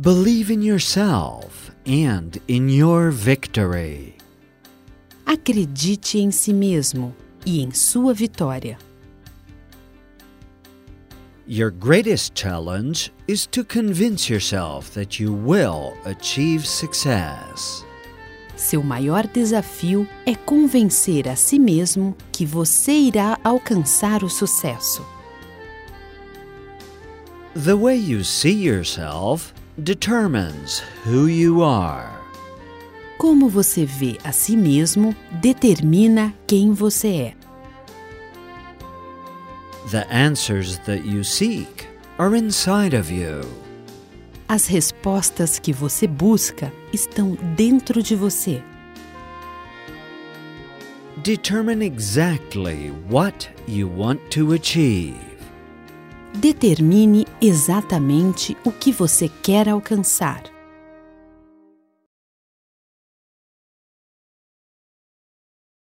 Believe in yourself and in your victory. Acredite em si mesmo e em sua vitória. Your greatest challenge is to convince yourself that you will achieve success. Seu maior desafio é convencer a si mesmo que você irá alcançar o sucesso. The way you see yourself determines who you are. Como você vê a si mesmo determina quem você é. The answers that you seek are inside of you. As respostas que você busca estão dentro de você. Determine exactly what you want to achieve. Determine exatamente o que você quer alcançar.